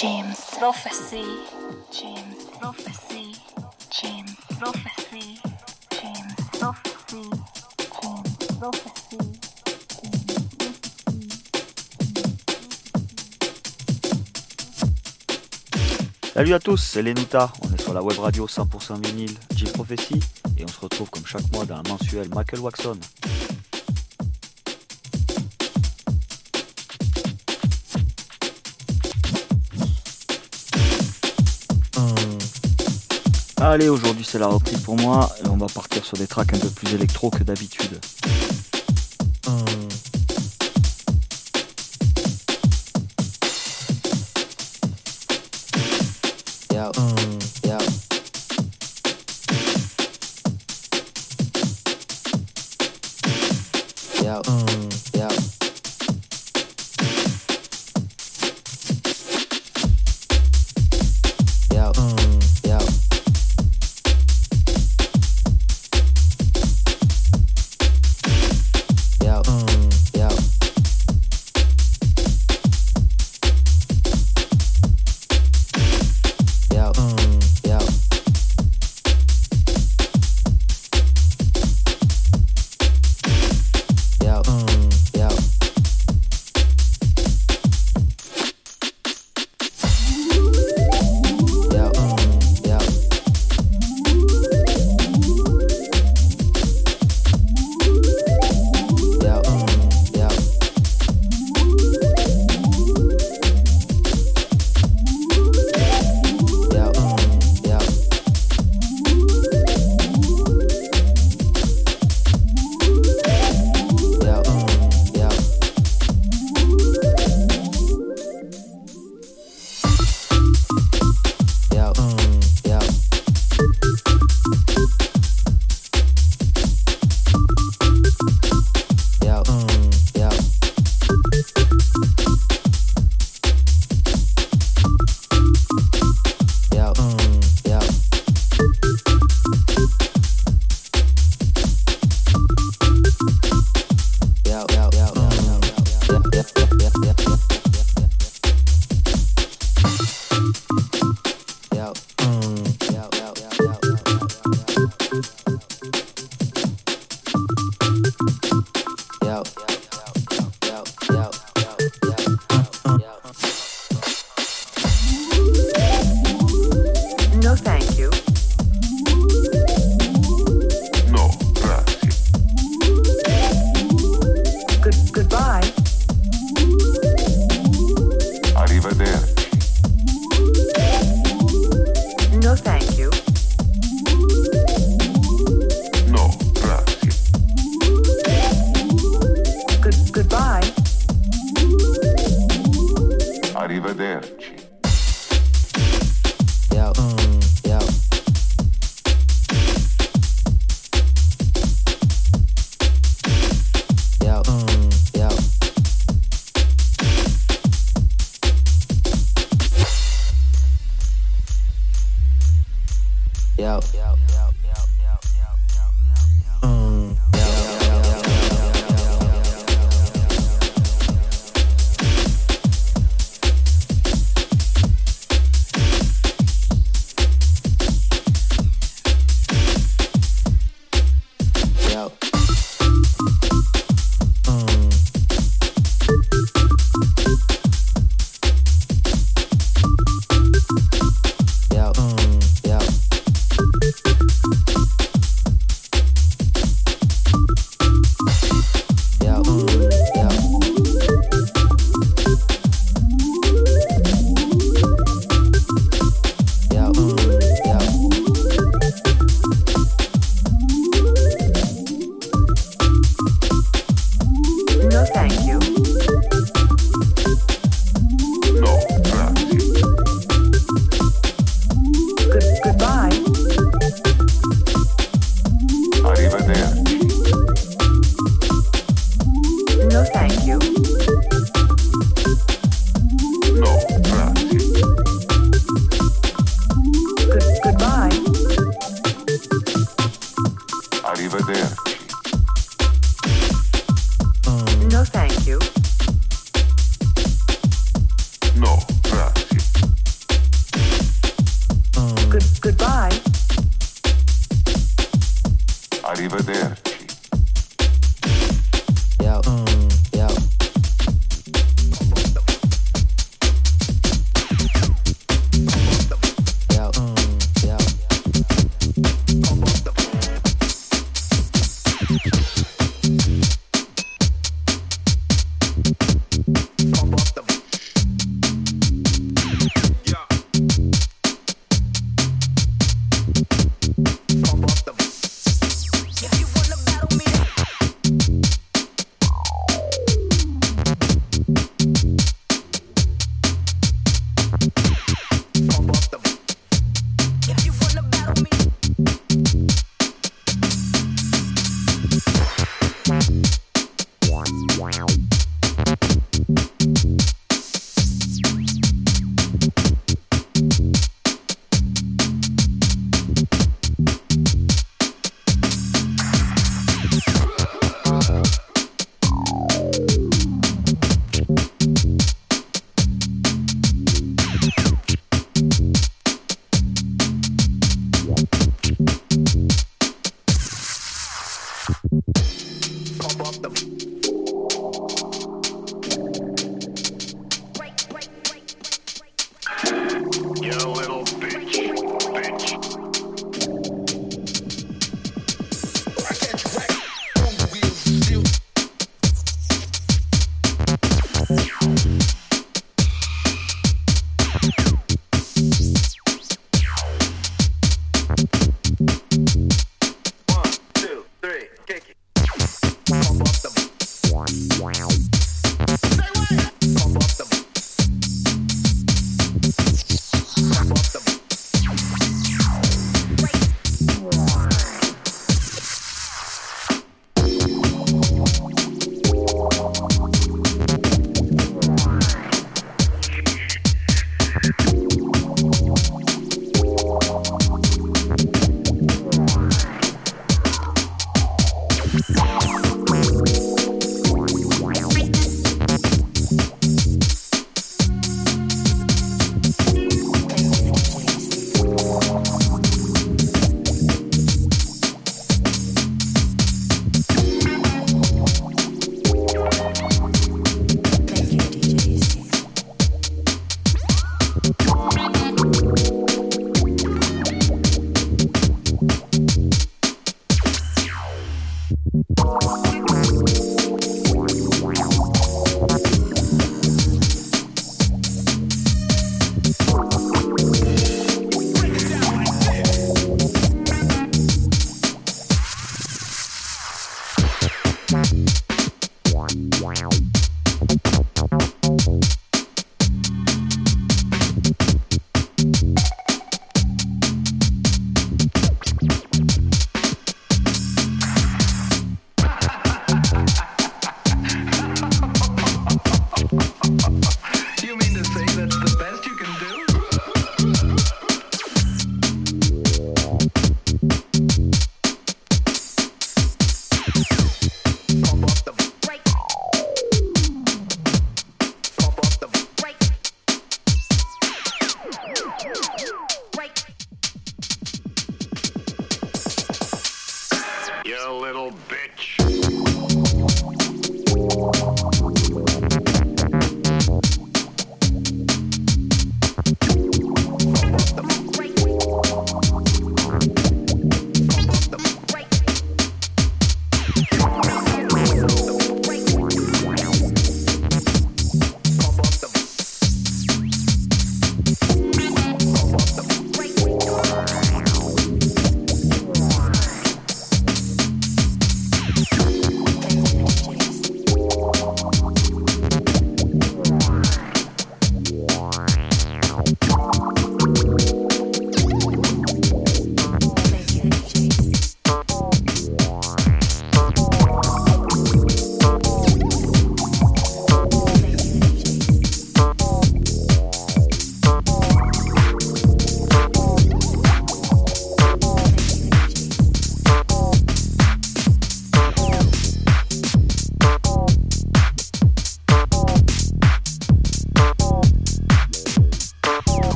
James Prophecy. James Prophecy. James Prophecy. James Prophecy. James Prophecy. Salut à tous, c'est Lenuta. On est sur la web radio 100% vinyle J Prophecy et on se retrouve comme chaque mois dans un mensuel Michael Waxon. Allez, aujourd'hui c'est la reprise pour moi et on va partir sur des tracks un peu plus électro que d'habitude.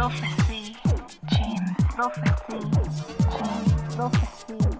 Prophecy, James Prophecy, James Prophecy,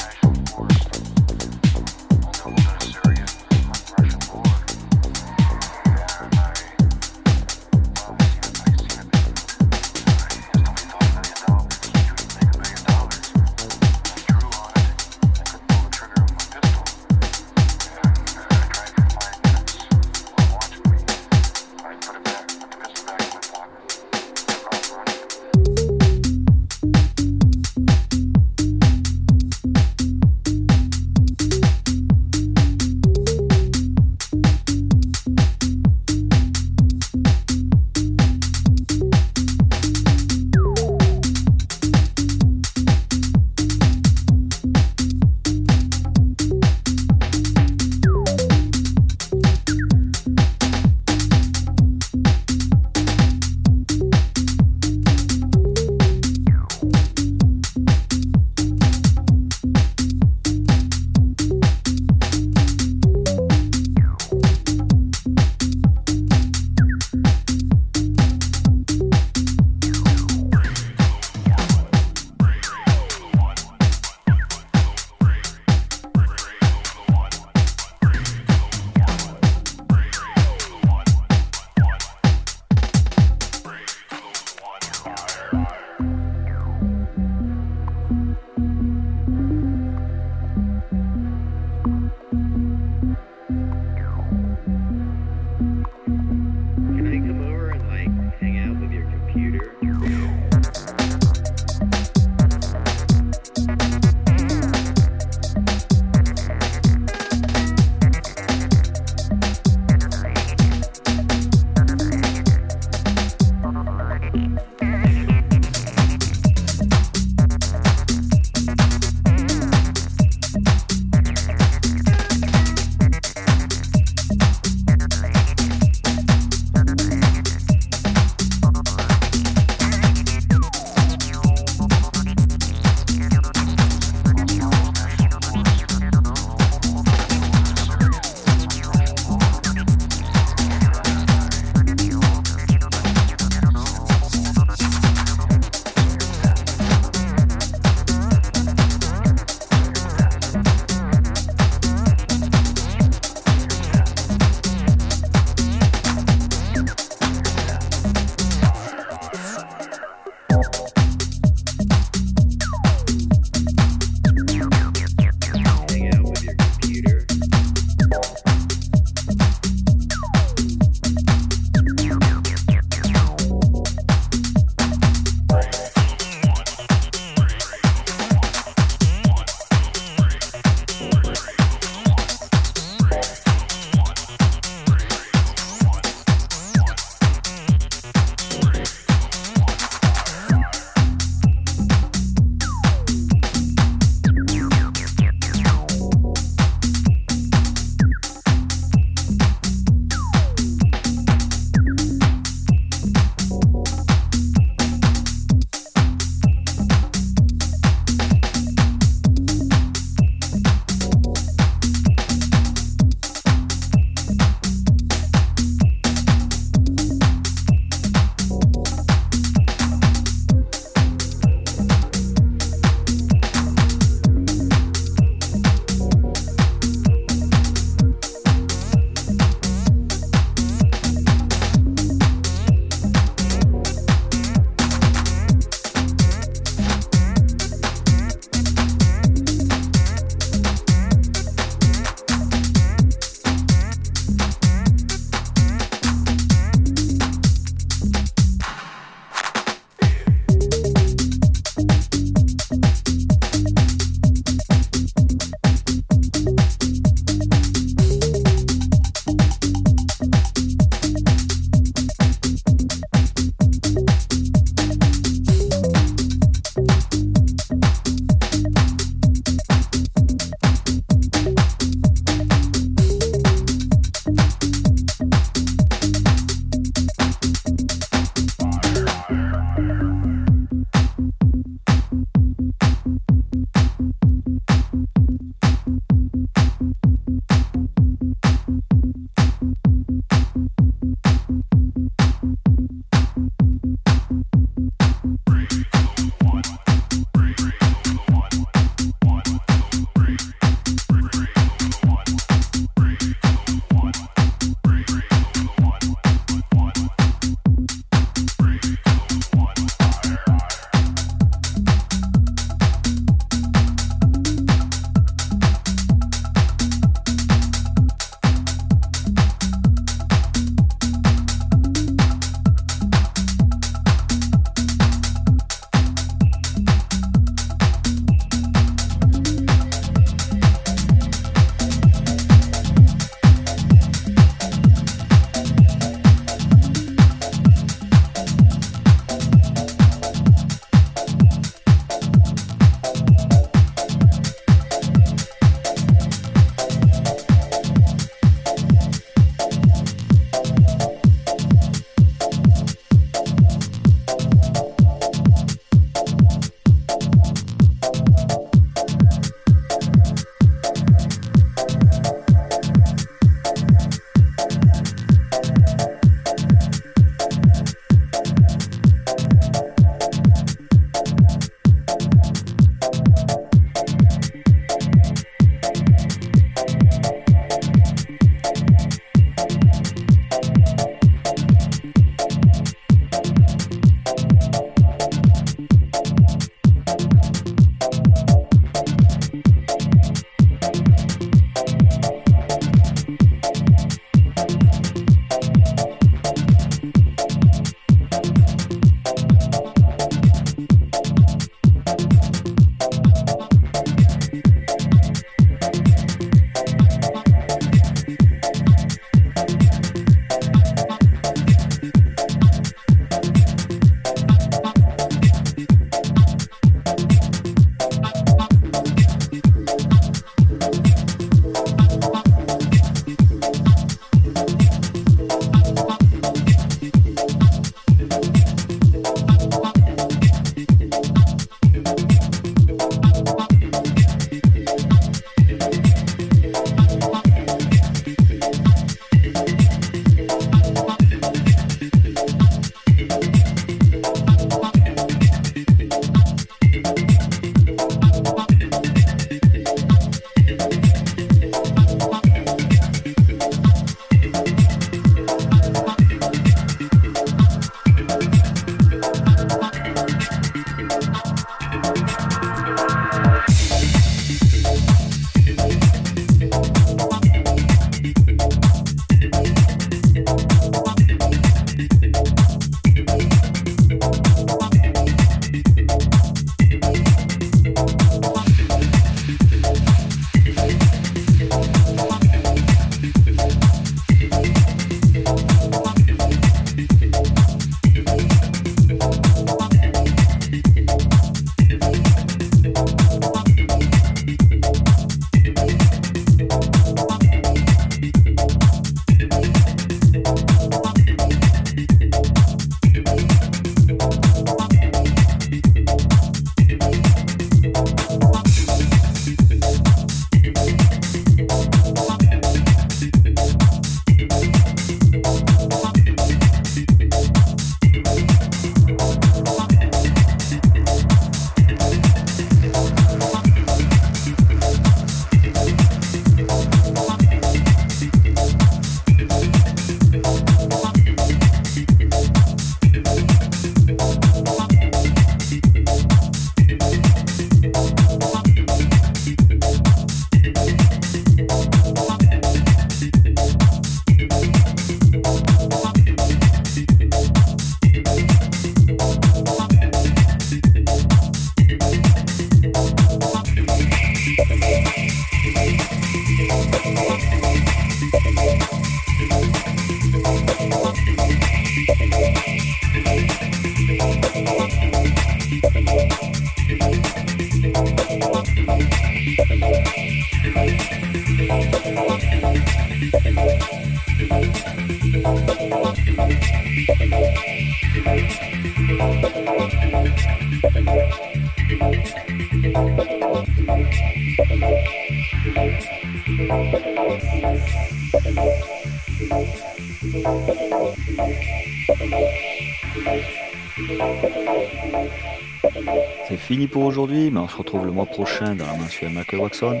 pour aujourd'hui, mais on se retrouve le mois prochain dans la mensuelle Michael Waxon.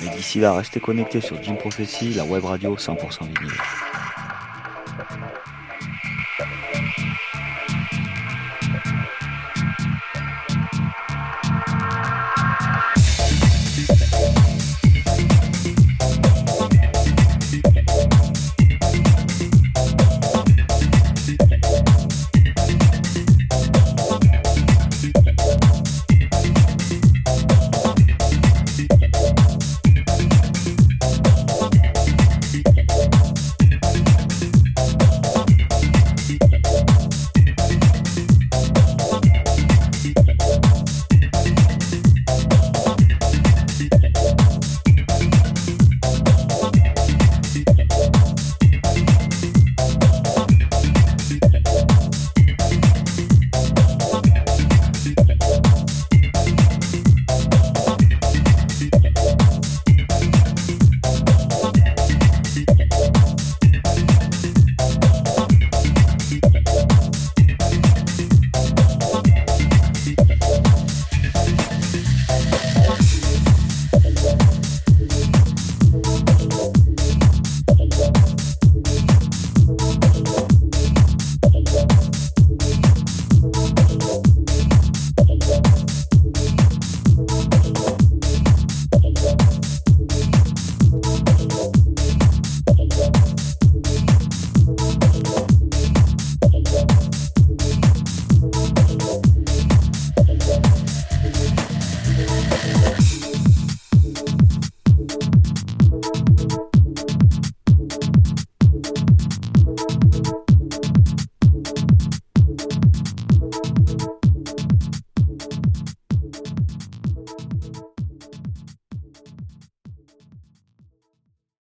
Mais d'ici là, restez connectés sur Jim Prophecy, la web radio 100% vinyle.